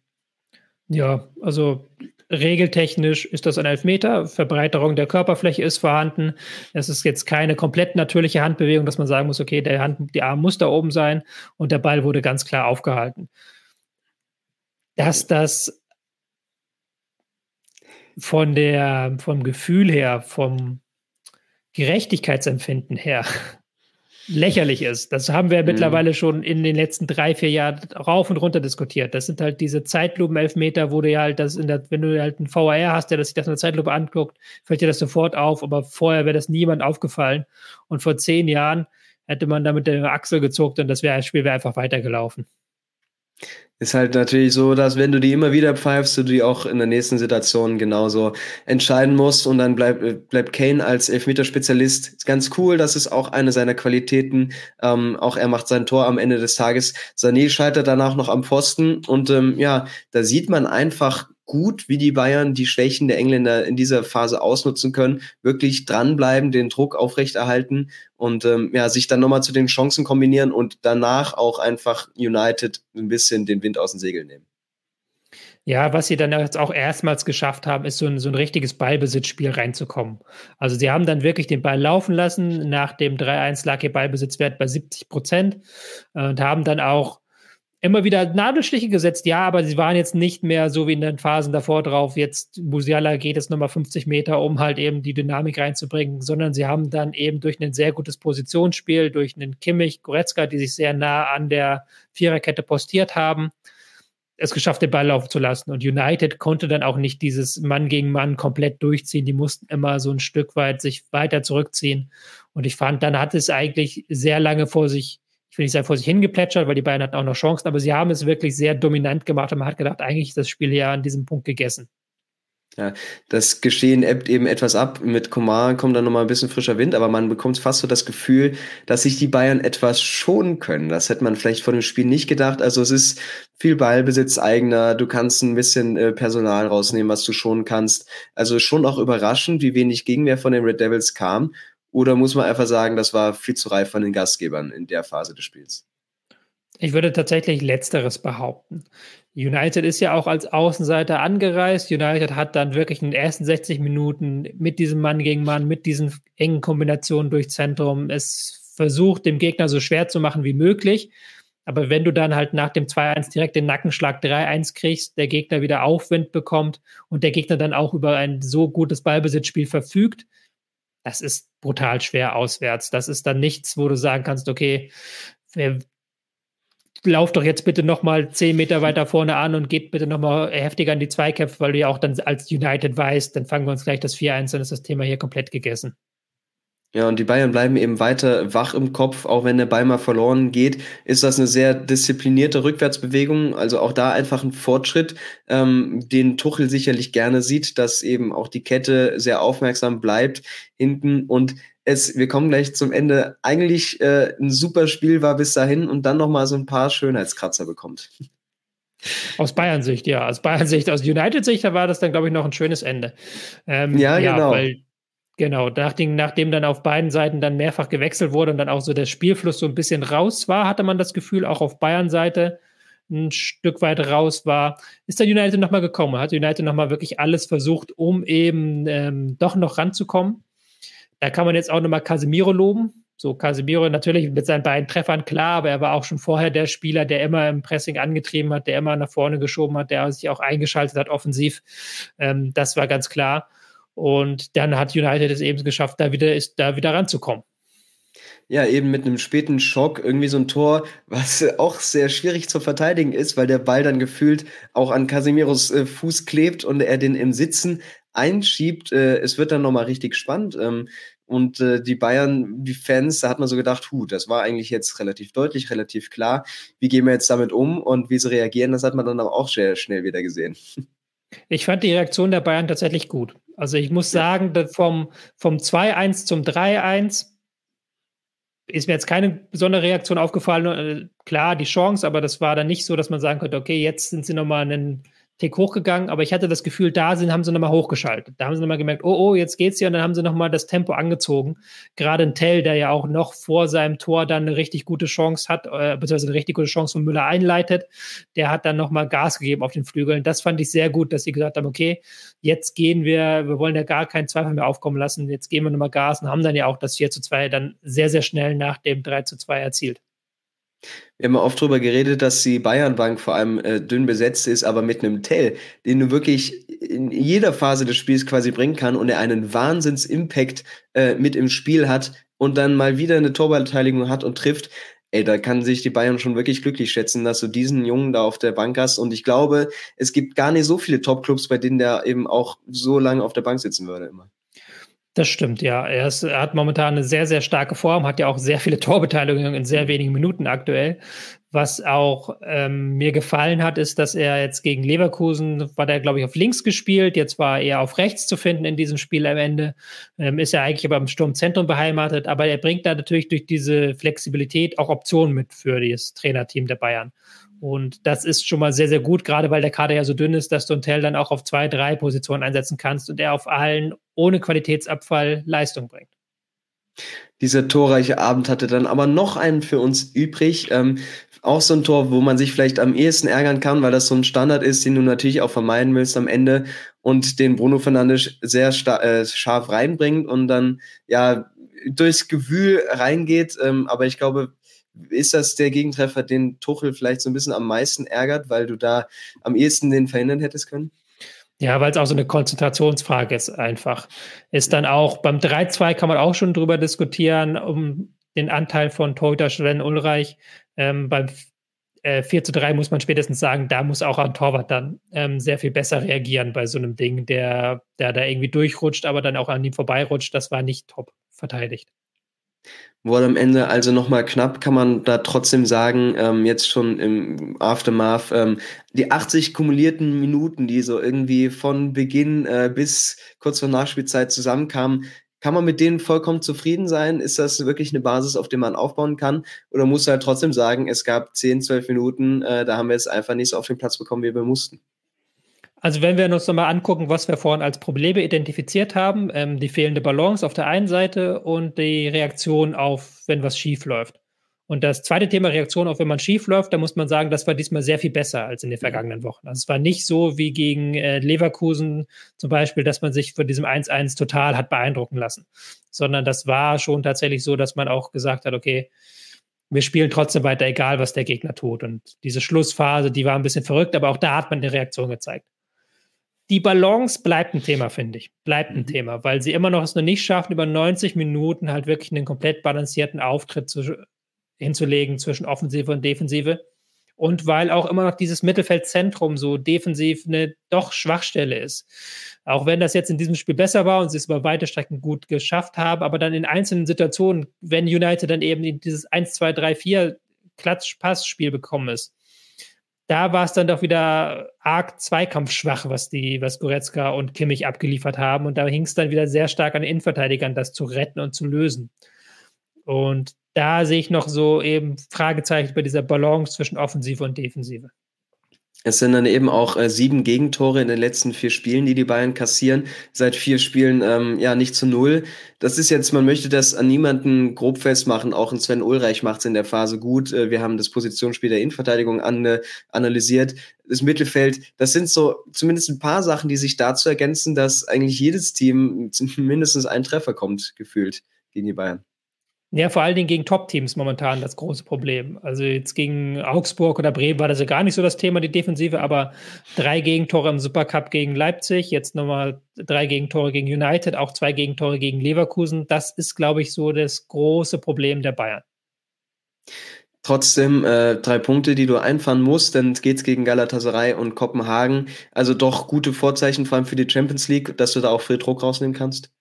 Ja, also Regeltechnisch ist das ein Elfmeter. Verbreiterung der Körperfläche ist vorhanden. Es ist jetzt keine komplett natürliche Handbewegung, dass man sagen muss, okay, der Hand, die Arm muss da oben sein und der Ball wurde ganz klar aufgehalten. Dass das von der, vom Gefühl her, vom Gerechtigkeitsempfinden her lächerlich ist. Das haben wir mhm. mittlerweile schon in den letzten drei, vier Jahren rauf und runter diskutiert. Das sind halt diese Zeitlupen-Elfmeter, wo du ja halt das in der, wenn du halt einen VAR hast, der sich das in der Zeitlupe anguckt, fällt dir das sofort auf, aber vorher wäre das niemand aufgefallen. Und vor zehn Jahren hätte man da mit der Achsel gezuckt und das wäre, das Spiel wäre einfach weitergelaufen
ist halt natürlich so, dass wenn du die immer wieder pfeifst, du die auch in der nächsten Situation genauso entscheiden musst und dann bleibt bleibt Kane als Elfmeterspezialist. Ist ganz cool, das ist auch eine seiner Qualitäten. Ähm, auch er macht sein Tor am Ende des Tages. Sané scheitert danach noch am Pfosten und ähm, ja, da sieht man einfach gut, wie die Bayern die Schwächen der Engländer in dieser Phase ausnutzen können, wirklich dranbleiben, den Druck aufrechterhalten und ähm, ja, sich dann nochmal zu den Chancen kombinieren und danach auch einfach United ein bisschen den Wind aus den Segeln nehmen.
Ja, was sie dann jetzt auch erstmals geschafft haben, ist so ein, so ein richtiges Ballbesitzspiel reinzukommen. Also sie haben dann wirklich den Ball laufen lassen. Nach dem 3-1 lag ihr Ballbesitzwert bei 70 Prozent äh, und haben dann auch immer wieder Nadelstiche gesetzt, ja, aber sie waren jetzt nicht mehr so wie in den Phasen davor drauf, jetzt Musiala geht es nochmal 50 Meter, um halt eben die Dynamik reinzubringen, sondern sie haben dann eben durch ein sehr gutes Positionsspiel, durch einen Kimmich, Goretzka, die sich sehr nah an der Viererkette postiert haben, es geschafft, den Ball laufen zu lassen. Und United konnte dann auch nicht dieses Mann gegen Mann komplett durchziehen. Die mussten immer so ein Stück weit sich weiter zurückziehen. Und ich fand, dann hat es eigentlich sehr lange vor sich ich will vor sich hingeplätschert, weil die beiden hatten auch noch Chancen, aber sie haben es wirklich sehr dominant gemacht und man hat gedacht, eigentlich ist das Spiel ja an diesem Punkt gegessen.
Ja, das Geschehen ebbt eben etwas ab. Mit Komar kommt dann nochmal ein bisschen frischer Wind, aber man bekommt fast so das Gefühl, dass sich die Bayern etwas schonen können. Das hätte man vielleicht vor dem Spiel nicht gedacht. Also es ist viel Ballbesitz eigener. Du kannst ein bisschen äh, Personal rausnehmen, was du schonen kannst. Also schon auch überraschend, wie wenig Gegenwehr von den Red Devils kam. Oder muss man einfach sagen, das war viel zu reif von den Gastgebern in der Phase des Spiels?
Ich würde tatsächlich Letzteres behaupten. United ist ja auch als Außenseiter angereist. United hat dann wirklich in den ersten 60 Minuten mit diesem Mann gegen Mann, mit diesen engen Kombinationen durch Zentrum es versucht, dem Gegner so schwer zu machen wie möglich. Aber wenn du dann halt nach dem 2-1 direkt den Nackenschlag 3-1 kriegst, der Gegner wieder Aufwind bekommt und der Gegner dann auch über ein so gutes Ballbesitzspiel verfügt, das ist brutal schwer auswärts. Das ist dann nichts, wo du sagen kannst, okay, lauf doch jetzt bitte noch mal zehn Meter weiter vorne an und geht bitte noch mal heftiger in die Zweikämpfe, weil du ja auch dann als United weißt, dann fangen wir uns gleich das 4-1, dann ist das Thema hier komplett gegessen.
Ja, und die Bayern bleiben eben weiter wach im Kopf, auch wenn der Ball mal verloren geht, ist das eine sehr disziplinierte Rückwärtsbewegung. Also auch da einfach ein Fortschritt, ähm, den Tuchel sicherlich gerne sieht, dass eben auch die Kette sehr aufmerksam bleibt hinten und es, wir kommen gleich zum Ende, eigentlich äh, ein super Spiel war bis dahin und dann nochmal so ein paar Schönheitskratzer bekommt.
Aus Bayern-Sicht, ja. Aus Bayern-Sicht, aus United-Sicht, da war das dann, glaube ich, noch ein schönes Ende.
Ähm, ja, ja, genau.
Weil Genau, nachdem, dann auf beiden Seiten dann mehrfach gewechselt wurde und dann auch so der Spielfluss so ein bisschen raus war, hatte man das Gefühl, auch auf Bayern-Seite ein Stück weit raus war, ist der United nochmal gekommen, hat United nochmal wirklich alles versucht, um eben ähm, doch noch ranzukommen. Da kann man jetzt auch nochmal Casemiro loben. So, Casemiro natürlich mit seinen beiden Treffern klar, aber er war auch schon vorher der Spieler, der immer im Pressing angetrieben hat, der immer nach vorne geschoben hat, der sich auch eingeschaltet hat offensiv. Ähm, das war ganz klar. Und dann hat United es eben geschafft, da wieder, ist, da wieder ranzukommen.
Ja, eben mit einem späten Schock, irgendwie so ein Tor, was auch sehr schwierig zu verteidigen ist, weil der Ball dann gefühlt auch an Casemiros äh, Fuß klebt und er den im Sitzen einschiebt. Äh, es wird dann nochmal richtig spannend. Ähm, und äh, die Bayern, die Fans, da hat man so gedacht, hu, das war eigentlich jetzt relativ deutlich, relativ klar. Wie gehen wir jetzt damit um und wie sie reagieren, das hat man dann aber auch sehr schnell wieder gesehen.
Ich fand die Reaktion der Bayern tatsächlich gut. Also ich muss sagen, vom, vom 2-1 zum 3-1 ist mir jetzt keine besondere Reaktion aufgefallen. Äh, klar, die Chance, aber das war dann nicht so, dass man sagen könnte, okay, jetzt sind sie nochmal einen Tick hochgegangen, aber ich hatte das Gefühl, da sind, haben sie nochmal hochgeschaltet. Da haben sie nochmal gemerkt, oh, oh, jetzt geht's ja, und dann haben sie nochmal das Tempo angezogen. Gerade ein Tell, der ja auch noch vor seinem Tor dann eine richtig gute Chance hat, äh, beziehungsweise eine richtig gute Chance von Müller einleitet, der hat dann nochmal Gas gegeben auf den Flügeln. Das fand ich sehr gut, dass sie gesagt haben, okay, jetzt gehen wir, wir wollen ja gar keinen Zweifel mehr aufkommen lassen, jetzt gehen wir nochmal Gas und haben dann ja auch das 4 zu 2 dann sehr, sehr schnell nach dem 3 zu 2 erzielt.
Wir haben ja oft darüber geredet, dass die Bayernbank vor allem äh, dünn besetzt ist, aber mit einem Tell, den du wirklich in jeder Phase des Spiels quasi bringen kann und er einen Wahnsinns-Impact äh, mit im Spiel hat und dann mal wieder eine Torbeteiligung hat und trifft, ey, da kann sich die Bayern schon wirklich glücklich schätzen, dass du diesen Jungen da auf der Bank hast. Und ich glaube, es gibt gar nicht so viele Top-Clubs, bei denen der eben auch so lange auf der Bank sitzen würde immer.
Das stimmt, ja. Er, ist, er, hat momentan eine sehr, sehr starke Form, hat ja auch sehr viele Torbeteiligungen in sehr wenigen Minuten aktuell. Was auch ähm, mir gefallen hat, ist, dass er jetzt gegen Leverkusen, war der, glaube ich, auf links gespielt, jetzt war er auf rechts zu finden in diesem Spiel am Ende. Ähm, ist er eigentlich aber im Sturmzentrum beheimatet, aber er bringt da natürlich durch diese Flexibilität auch Optionen mit für das Trainerteam der Bayern. Und das ist schon mal sehr, sehr gut, gerade weil der Kader ja so dünn ist, dass du Tell dann auch auf zwei, drei Positionen einsetzen kannst und er auf allen ohne Qualitätsabfall Leistung bringt.
Dieser torreiche Abend hatte dann aber noch einen für uns übrig. Ähm, auch so ein Tor, wo man sich vielleicht am ehesten ärgern kann, weil das so ein Standard ist, den du natürlich auch vermeiden willst am Ende und den Bruno Fernandes sehr äh, scharf reinbringt und dann ja durchs Gewühl reingeht. Ähm, aber ich glaube, ist das der Gegentreffer, den Tuchel vielleicht so ein bisschen am meisten ärgert, weil du da am ehesten den verhindern hättest können?
Ja, weil es auch so eine Konzentrationsfrage ist einfach. Ist dann auch beim 3-2 kann man auch schon drüber diskutieren, um den Anteil von Torhüter Sven Ulreich. Ähm, beim äh, 4 zu 3 muss man spätestens sagen, da muss auch ein Torwart dann ähm, sehr viel besser reagieren bei so einem Ding, der, der da irgendwie durchrutscht, aber dann auch an ihm vorbeirutscht. Das war nicht top verteidigt.
Wurde am Ende also nochmal knapp, kann man da trotzdem sagen, ähm, jetzt schon im Aftermath, ähm, die 80 kumulierten Minuten, die so irgendwie von Beginn äh, bis kurz vor Nachspielzeit zusammenkamen, kann man mit denen vollkommen zufrieden sein? Ist das wirklich eine Basis, auf der man aufbauen kann? Oder muss halt trotzdem sagen, es gab 10, 12 Minuten, äh, da haben wir es einfach nicht so auf den Platz bekommen, wie wir mussten?
Also wenn wir uns nochmal angucken, was wir vorhin als Probleme identifiziert haben, ähm, die fehlende Balance auf der einen Seite und die Reaktion auf, wenn was schief läuft. Und das zweite Thema Reaktion auf, wenn man schief läuft, da muss man sagen, das war diesmal sehr viel besser als in den vergangenen Wochen. Also es war nicht so wie gegen äh, Leverkusen zum Beispiel, dass man sich von diesem 1-1 total hat beeindrucken lassen, sondern das war schon tatsächlich so, dass man auch gesagt hat, okay, wir spielen trotzdem weiter, egal was der Gegner tut. Und diese Schlussphase, die war ein bisschen verrückt, aber auch da hat man eine Reaktion gezeigt die Balance bleibt ein Thema, finde ich. Bleibt ein mhm. Thema, weil sie immer noch es noch nicht schaffen, über 90 Minuten halt wirklich einen komplett balancierten Auftritt zu, hinzulegen zwischen Offensive und Defensive. Und weil auch immer noch dieses Mittelfeldzentrum so defensiv eine doch Schwachstelle ist. Auch wenn das jetzt in diesem Spiel besser war und sie es über weite Strecken gut geschafft haben, aber dann in einzelnen Situationen, wenn United dann eben dieses 1, 2, 3, 4 Klatsch-Pass-Spiel bekommen ist, da war es dann doch wieder arg zweikampfschwach, was die, was Goretzka und Kimmich abgeliefert haben. Und da hing es dann wieder sehr stark an den Innenverteidigern, das zu retten und zu lösen. Und da sehe ich noch so eben Fragezeichen bei dieser Balance zwischen Offensive und Defensive.
Es sind dann eben auch äh, sieben Gegentore in den letzten vier Spielen, die die Bayern kassieren. Seit vier Spielen ähm, ja nicht zu null. Das ist jetzt, man möchte das an niemanden grob festmachen. Auch ein Sven Ulreich macht es in der Phase gut. Äh, wir haben das Positionsspiel der Innenverteidigung an, äh, analysiert. Das Mittelfeld, das sind so zumindest ein paar Sachen, die sich dazu ergänzen, dass eigentlich jedes Team mindestens ein Treffer kommt, gefühlt gegen die Bayern.
Ja, vor allen Dingen gegen Top-Teams momentan das große Problem. Also jetzt gegen Augsburg oder Bremen war das ja gar nicht so das Thema, die Defensive, aber drei Gegentore im Supercup gegen Leipzig, jetzt nochmal drei Gegentore gegen United, auch zwei Gegentore gegen Leverkusen. Das ist, glaube ich, so das große Problem der Bayern.
Trotzdem äh, drei Punkte, die du einfahren musst, denn es geht gegen Galatasaray und Kopenhagen. Also doch gute Vorzeichen, vor allem für die Champions League, dass du da auch viel Druck rausnehmen kannst.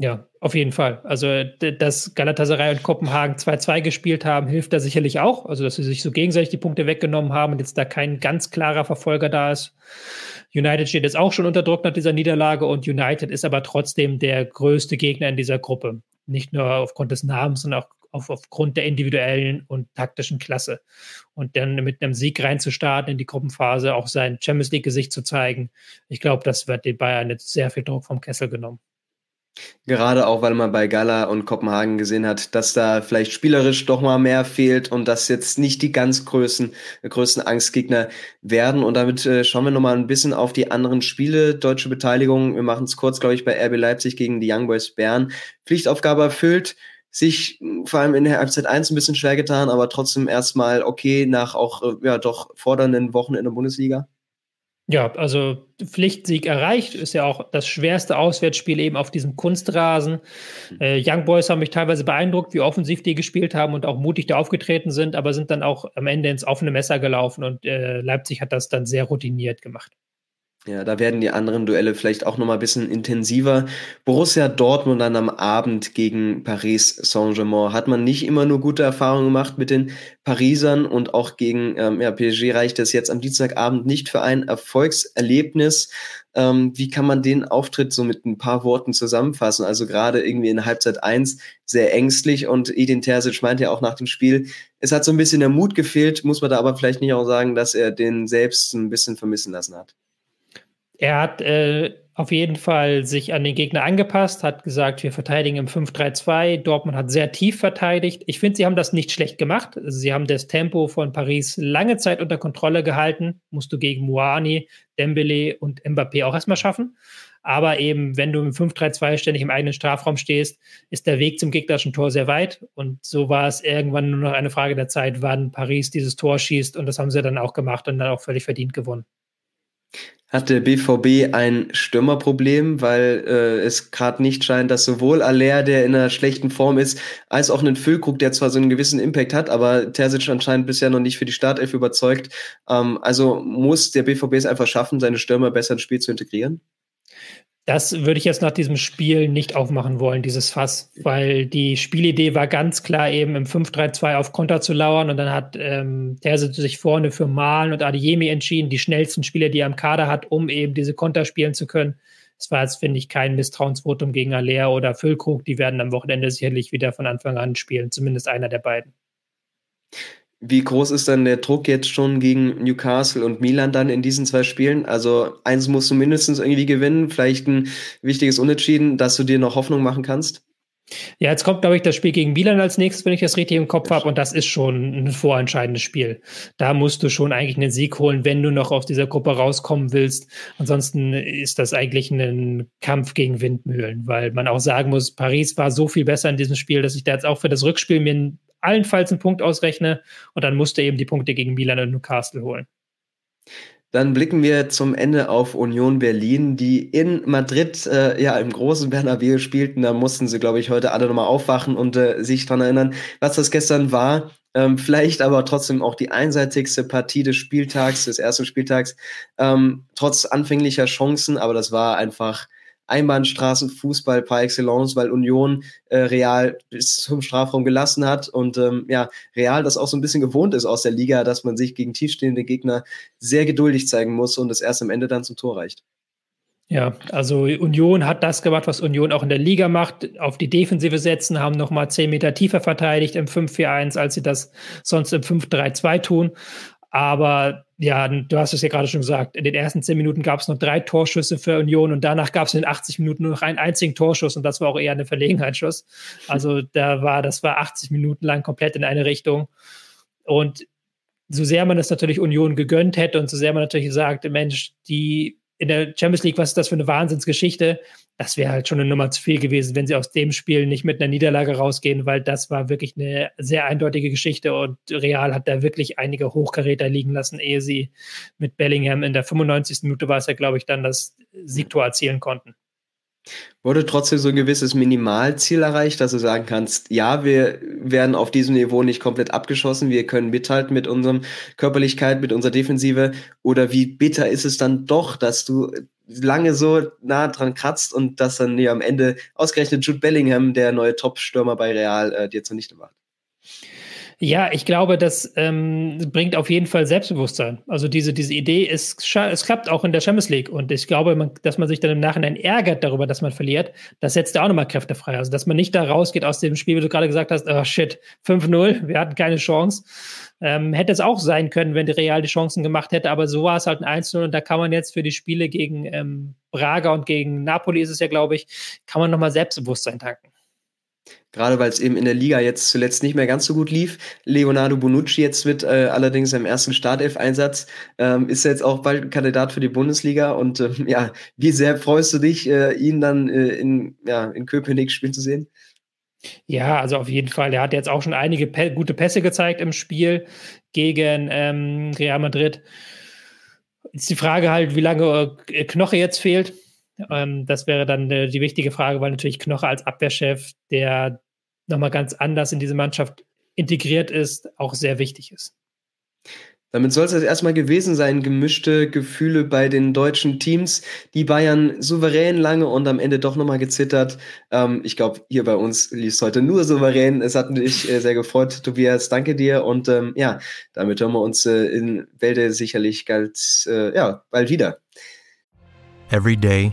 Ja, auf jeden Fall. Also, dass Galatasaray und Kopenhagen 2-2 gespielt haben, hilft da sicherlich auch. Also, dass sie sich so gegenseitig die Punkte weggenommen haben und jetzt da kein ganz klarer Verfolger da ist. United steht jetzt auch schon unter Druck nach dieser Niederlage und United ist aber trotzdem der größte Gegner in dieser Gruppe. Nicht nur aufgrund des Namens, sondern auch auf, aufgrund der individuellen und taktischen Klasse. Und dann mit einem Sieg reinzustarten in die Gruppenphase, auch sein Champions League-Gesicht zu zeigen, ich glaube, das wird den Bayern jetzt sehr viel Druck vom Kessel genommen.
Gerade auch, weil man bei Gala und Kopenhagen gesehen hat, dass da vielleicht spielerisch doch mal mehr fehlt und dass jetzt nicht die ganz größten, größten Angstgegner werden. Und damit äh, schauen wir nochmal ein bisschen auf die anderen Spiele. Deutsche Beteiligung, wir machen es kurz, glaube ich, bei RB Leipzig gegen die Young Boys Bern. Pflichtaufgabe erfüllt, sich hm, vor allem in der Halbzeit 1 ein bisschen schwer getan, aber trotzdem erstmal okay nach auch äh, ja doch fordernden Wochen in der Bundesliga.
Ja, also Pflichtsieg erreicht, ist ja auch das schwerste Auswärtsspiel eben auf diesem Kunstrasen. Hm. Äh, Young Boys haben mich teilweise beeindruckt, wie offensiv die gespielt haben und auch mutig da aufgetreten sind, aber sind dann auch am Ende ins offene Messer gelaufen und äh, Leipzig hat das dann sehr routiniert gemacht.
Ja, da werden die anderen Duelle vielleicht auch nochmal ein bisschen intensiver. Borussia Dortmund dann am Abend gegen Paris Saint-Germain. Hat man nicht immer nur gute Erfahrungen gemacht mit den Parisern und auch gegen ähm, ja, PSG reicht es jetzt am Dienstagabend nicht für ein Erfolgserlebnis. Ähm, wie kann man den Auftritt so mit ein paar Worten zusammenfassen? Also gerade irgendwie in Halbzeit eins sehr ängstlich und Edin Terzic meint ja auch nach dem Spiel, es hat so ein bisschen der Mut gefehlt, muss man da aber vielleicht nicht auch sagen, dass er den selbst ein bisschen vermissen lassen hat.
Er hat äh, auf jeden Fall sich an den Gegner angepasst, hat gesagt, wir verteidigen im 5-3-2. Dortmund hat sehr tief verteidigt. Ich finde, sie haben das nicht schlecht gemacht. Sie haben das Tempo von Paris lange Zeit unter Kontrolle gehalten. Musst du gegen Moani, Dembele und Mbappé auch erstmal schaffen. Aber eben, wenn du im 5-3-2 ständig im eigenen Strafraum stehst, ist der Weg zum gegnerischen Tor sehr weit. Und so war es irgendwann nur noch eine Frage der Zeit, wann Paris dieses Tor schießt. Und das haben sie dann auch gemacht und dann auch völlig verdient gewonnen
hat der BVB ein Stürmerproblem, weil äh, es gerade nicht scheint, dass sowohl Aller, der in einer schlechten Form ist, als auch einen Füllkrug, der zwar so einen gewissen Impact hat, aber Terzic anscheinend bisher noch nicht für die Startelf überzeugt. Ähm, also muss der BVB es einfach schaffen, seine Stürmer besser ins Spiel zu integrieren?
Das würde ich jetzt nach diesem Spiel nicht aufmachen wollen, dieses Fass, weil die Spielidee war ganz klar eben im 5-3-2 auf Konter zu lauern und dann hat ähm, Terzic sich vorne für Malen und Adeyemi entschieden, die schnellsten Spieler, die er im Kader hat, um eben diese Konter spielen zu können. Es war jetzt, finde ich, kein Misstrauensvotum gegen Aller oder Füllkrug. Die werden am Wochenende sicherlich wieder von Anfang an spielen, zumindest einer der beiden.
Wie groß ist dann der Druck jetzt schon gegen Newcastle und Milan dann in diesen zwei Spielen? Also eins musst du mindestens irgendwie gewinnen, vielleicht ein wichtiges Unentschieden, dass du dir noch Hoffnung machen kannst?
Ja, jetzt kommt, glaube ich, das Spiel gegen Milan als nächstes, wenn ich das richtig im Kopf habe. Und das ist schon ein vorentscheidendes Spiel. Da musst du schon eigentlich einen Sieg holen, wenn du noch aus dieser Gruppe rauskommen willst. Ansonsten ist das eigentlich ein Kampf gegen Windmühlen, weil man auch sagen muss, Paris war so viel besser in diesem Spiel, dass ich da jetzt auch für das Rückspiel mir allenfalls einen Punkt ausrechne und dann musste eben die Punkte gegen Milan und Newcastle holen.
Dann blicken wir zum Ende auf Union Berlin, die in Madrid äh, ja im großen Bernabeu spielten. Da mussten sie, glaube ich, heute alle nochmal aufwachen und äh, sich daran erinnern, was das gestern war. Ähm, vielleicht aber trotzdem auch die einseitigste Partie des Spieltags, des ersten Spieltags, ähm, trotz anfänglicher Chancen, aber das war einfach Einbahnstraßenfußball par excellence, weil Union äh, Real bis zum Strafraum gelassen hat und ähm, ja, Real das auch so ein bisschen gewohnt ist aus der Liga, dass man sich gegen tiefstehende Gegner sehr geduldig zeigen muss und es erst am Ende dann zum Tor reicht.
Ja, also Union hat das gemacht, was Union auch in der Liga macht, auf die Defensive setzen, haben nochmal zehn Meter tiefer verteidigt im 5-4-1, als sie das sonst im 5-3-2 tun. Aber ja, du hast es ja gerade schon gesagt, in den ersten zehn Minuten gab es noch drei Torschüsse für Union und danach gab es in den 80 Minuten nur noch einen einzigen Torschuss und das war auch eher eine Verlegenheitsschuss. Also da war, das war 80 Minuten lang komplett in eine Richtung. Und so sehr man das natürlich Union gegönnt hätte und so sehr man natürlich sagt, Mensch, die in der Champions League, was ist das für eine Wahnsinnsgeschichte? Das wäre halt schon eine Nummer zu viel gewesen, wenn sie aus dem Spiel nicht mit einer Niederlage rausgehen, weil das war wirklich eine sehr eindeutige Geschichte und Real hat da wirklich einige Hochkaräter liegen lassen, ehe sie mit Bellingham in der 95. Minute war es ja, glaube ich, dann das Siegtor erzielen konnten.
Wurde trotzdem so ein gewisses Minimalziel erreicht, dass du sagen kannst, ja, wir werden auf diesem Niveau nicht komplett abgeschossen, wir können mithalten mit unserem Körperlichkeit, mit unserer Defensive? Oder wie bitter ist es dann doch, dass du lange so nah dran kratzt und dass dann ja am Ende ausgerechnet Jude Bellingham, der neue Top-Stürmer bei Real, äh, dir zunichte macht?
Ja, ich glaube, das ähm, bringt auf jeden Fall Selbstbewusstsein. Also diese, diese Idee, es, es klappt auch in der Champions League. Und ich glaube, man, dass man sich dann im Nachhinein ärgert darüber, dass man verliert, das setzt auch nochmal Kräfte frei. Also dass man nicht da rausgeht aus dem Spiel, wie du gerade gesagt hast, oh shit, 5-0, wir hatten keine Chance. Ähm, hätte es auch sein können, wenn die Real die Chancen gemacht hätte, aber so war es halt ein 1-0 und da kann man jetzt für die Spiele gegen ähm, Braga und gegen Napoli ist es ja, glaube ich, kann man nochmal Selbstbewusstsein tanken
gerade weil es eben in der Liga jetzt zuletzt nicht mehr ganz so gut lief. Leonardo Bonucci jetzt mit äh, allerdings seinem ersten Startelf-Einsatz ähm, ist jetzt auch bald Kandidat für die Bundesliga und ähm, ja, wie sehr freust du dich, äh, ihn dann äh, in, ja, in Köpenick spielen zu sehen?
Ja, also auf jeden Fall. Er hat jetzt auch schon einige Pe gute Pässe gezeigt im Spiel gegen ähm, Real Madrid. Ist die Frage halt, wie lange äh, Knoche jetzt fehlt. Ähm, das wäre dann äh, die wichtige Frage, weil natürlich Knoche als Abwehrchef, der nochmal ganz anders in diese Mannschaft integriert ist, auch sehr wichtig ist.
Damit soll es jetzt erstmal gewesen sein, gemischte Gefühle bei den deutschen Teams. Die Bayern souverän lange und am Ende doch nochmal gezittert. Ähm, ich glaube, hier bei uns lief es heute nur souverän. Es hat mich äh, sehr gefreut, Tobias. Danke dir. Und ähm, ja, damit hören wir uns äh, in Wälde sicherlich bald, äh, ja, bald wieder.
Every day